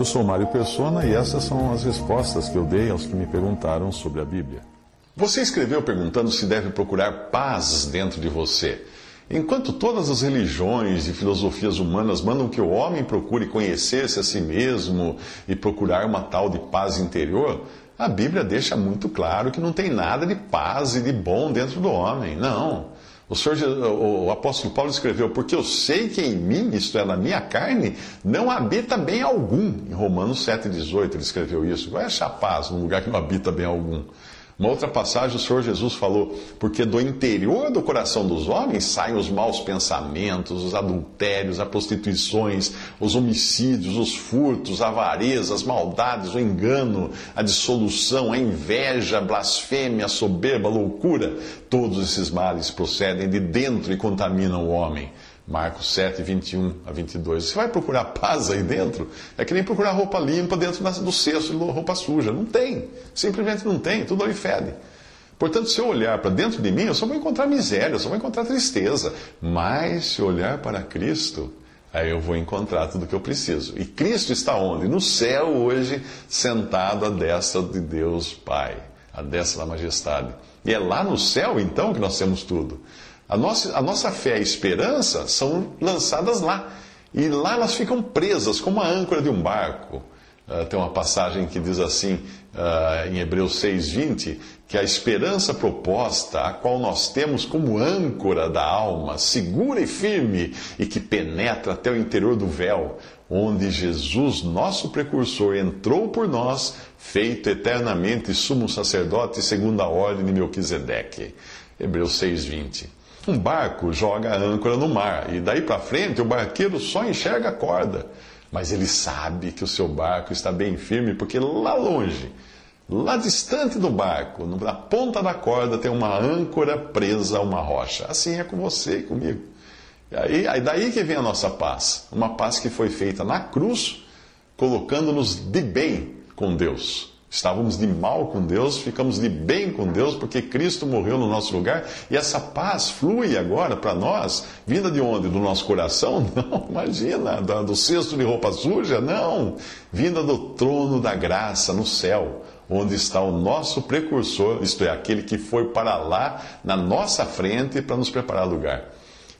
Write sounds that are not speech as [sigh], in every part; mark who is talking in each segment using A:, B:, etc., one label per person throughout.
A: Eu sou Mário Persona e essas são as respostas que eu dei aos que me perguntaram sobre a Bíblia.
B: Você escreveu perguntando se deve procurar paz dentro de você. Enquanto todas as religiões e filosofias humanas mandam que o homem procure conhecer-se a si mesmo e procurar uma tal de paz interior, a Bíblia deixa muito claro que não tem nada de paz e de bom dentro do homem. Não. O, Senhor, o apóstolo Paulo escreveu: Porque eu sei que em mim, isto é, na minha carne, não habita bem algum. Em Romanos 7,18 ele escreveu isso. Vai achar paz num lugar que não habita bem algum. Uma outra passagem, o Senhor Jesus falou: Porque do interior do coração dos homens saem os maus pensamentos, os adultérios, as prostituições, os homicídios, os furtos, a avareza, as maldades, o engano, a dissolução, a inveja, a blasfêmia, a soberba, a loucura. Todos esses males procedem de dentro e contaminam o homem. Marcos 7, 21 a 22. Você vai procurar paz aí dentro? É que nem procurar roupa limpa dentro do cesto de roupa suja. Não tem. Simplesmente não tem. Tudo ali fede. Portanto, se eu olhar para dentro de mim, eu só vou encontrar miséria, eu só vou encontrar tristeza. Mas se eu olhar para Cristo, aí eu vou encontrar tudo o que eu preciso. E Cristo está onde? No céu hoje, sentado à destra de Deus Pai, à destra da majestade. E é lá no céu, então, que nós temos tudo. A nossa, a nossa fé e esperança são lançadas lá. E lá elas ficam presas, como a âncora de um barco. Uh, tem uma passagem que diz assim, uh, em Hebreus 6,20, que a esperança proposta, a qual nós temos como âncora da alma, segura e firme, e que penetra até o interior do véu, onde Jesus, nosso precursor, entrou por nós, feito eternamente sumo sacerdote segundo a ordem de Melquisedeque. Hebreus 6,20. Um barco joga a âncora no mar e daí para frente o barqueiro só enxerga a corda. Mas ele sabe que o seu barco está bem firme porque lá longe, lá distante do barco, na ponta da corda, tem uma âncora presa a uma rocha. Assim é com você e comigo. E aí, aí daí que vem a nossa paz. Uma paz que foi feita na cruz, colocando-nos de bem com Deus. Estávamos de mal com Deus, ficamos de bem com Deus, porque Cristo morreu no nosso lugar, e essa paz flui agora para nós, vinda de onde? Do nosso coração? [laughs] Não, imagina, do cesto de roupa suja? Não, vinda do trono da graça no céu, onde está o nosso precursor, isto é, aquele que foi para lá, na nossa frente, para nos preparar lugar.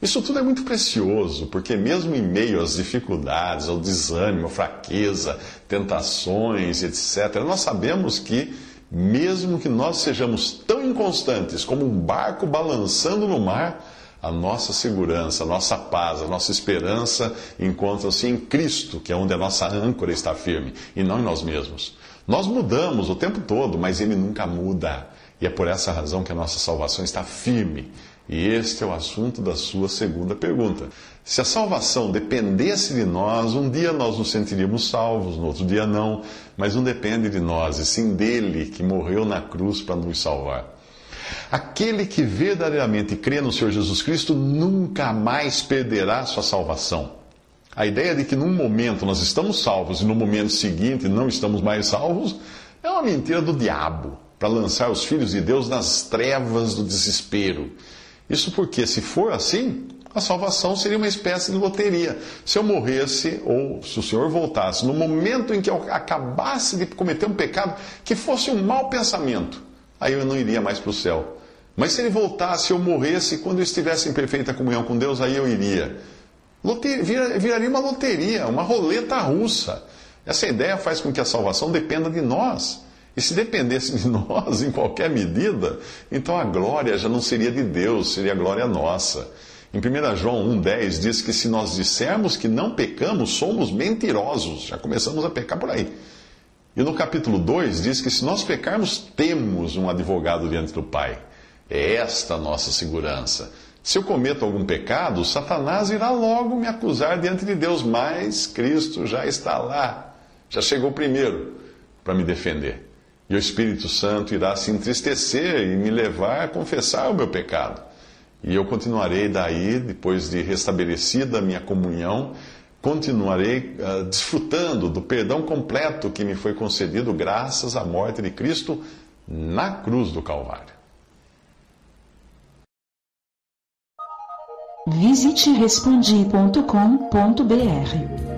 B: Isso tudo é muito precioso, porque mesmo em meio às dificuldades, ao desânimo, à fraqueza, tentações, etc., nós sabemos que, mesmo que nós sejamos tão inconstantes como um barco balançando no mar, a nossa segurança, a nossa paz, a nossa esperança encontram-se em Cristo, que é onde a nossa âncora está firme, e não em nós mesmos. Nós mudamos o tempo todo, mas Ele nunca muda. E é por essa razão que a nossa salvação está firme e este é o assunto da sua segunda pergunta. Se a salvação dependesse de nós, um dia nós nos sentiríamos salvos, no outro dia não, mas não depende de nós, e sim dele que morreu na cruz para nos salvar. Aquele que verdadeiramente crê no Senhor Jesus Cristo nunca mais perderá sua salvação. A ideia de que num momento nós estamos salvos e no momento seguinte não estamos mais salvos é uma mentira do diabo para lançar os filhos de Deus nas trevas do desespero. Isso porque, se for assim, a salvação seria uma espécie de loteria. Se eu morresse, ou se o Senhor voltasse, no momento em que eu acabasse de cometer um pecado que fosse um mau pensamento, aí eu não iria mais para o céu. Mas se ele voltasse, eu morresse, quando eu estivesse em perfeita comunhão com Deus, aí eu iria. Viraria uma loteria, uma roleta russa. Essa ideia faz com que a salvação dependa de nós. E se dependesse de [laughs] nós em qualquer medida, então a glória já não seria de Deus, seria a glória nossa. Em 1 João 1,10 diz que se nós dissermos que não pecamos, somos mentirosos. Já começamos a pecar por aí. E no capítulo 2 diz que se nós pecarmos, temos um advogado diante do Pai. É esta a nossa segurança. Se eu cometo algum pecado, Satanás irá logo me acusar diante de Deus, mas Cristo já está lá, já chegou primeiro para me defender. E o Espírito Santo irá se entristecer e me levar a confessar o meu pecado. E eu continuarei daí, depois de restabelecida a minha comunhão, continuarei uh, desfrutando do perdão completo que me foi concedido graças à morte de Cristo na cruz do Calvário.
C: Visite respondi.com.br.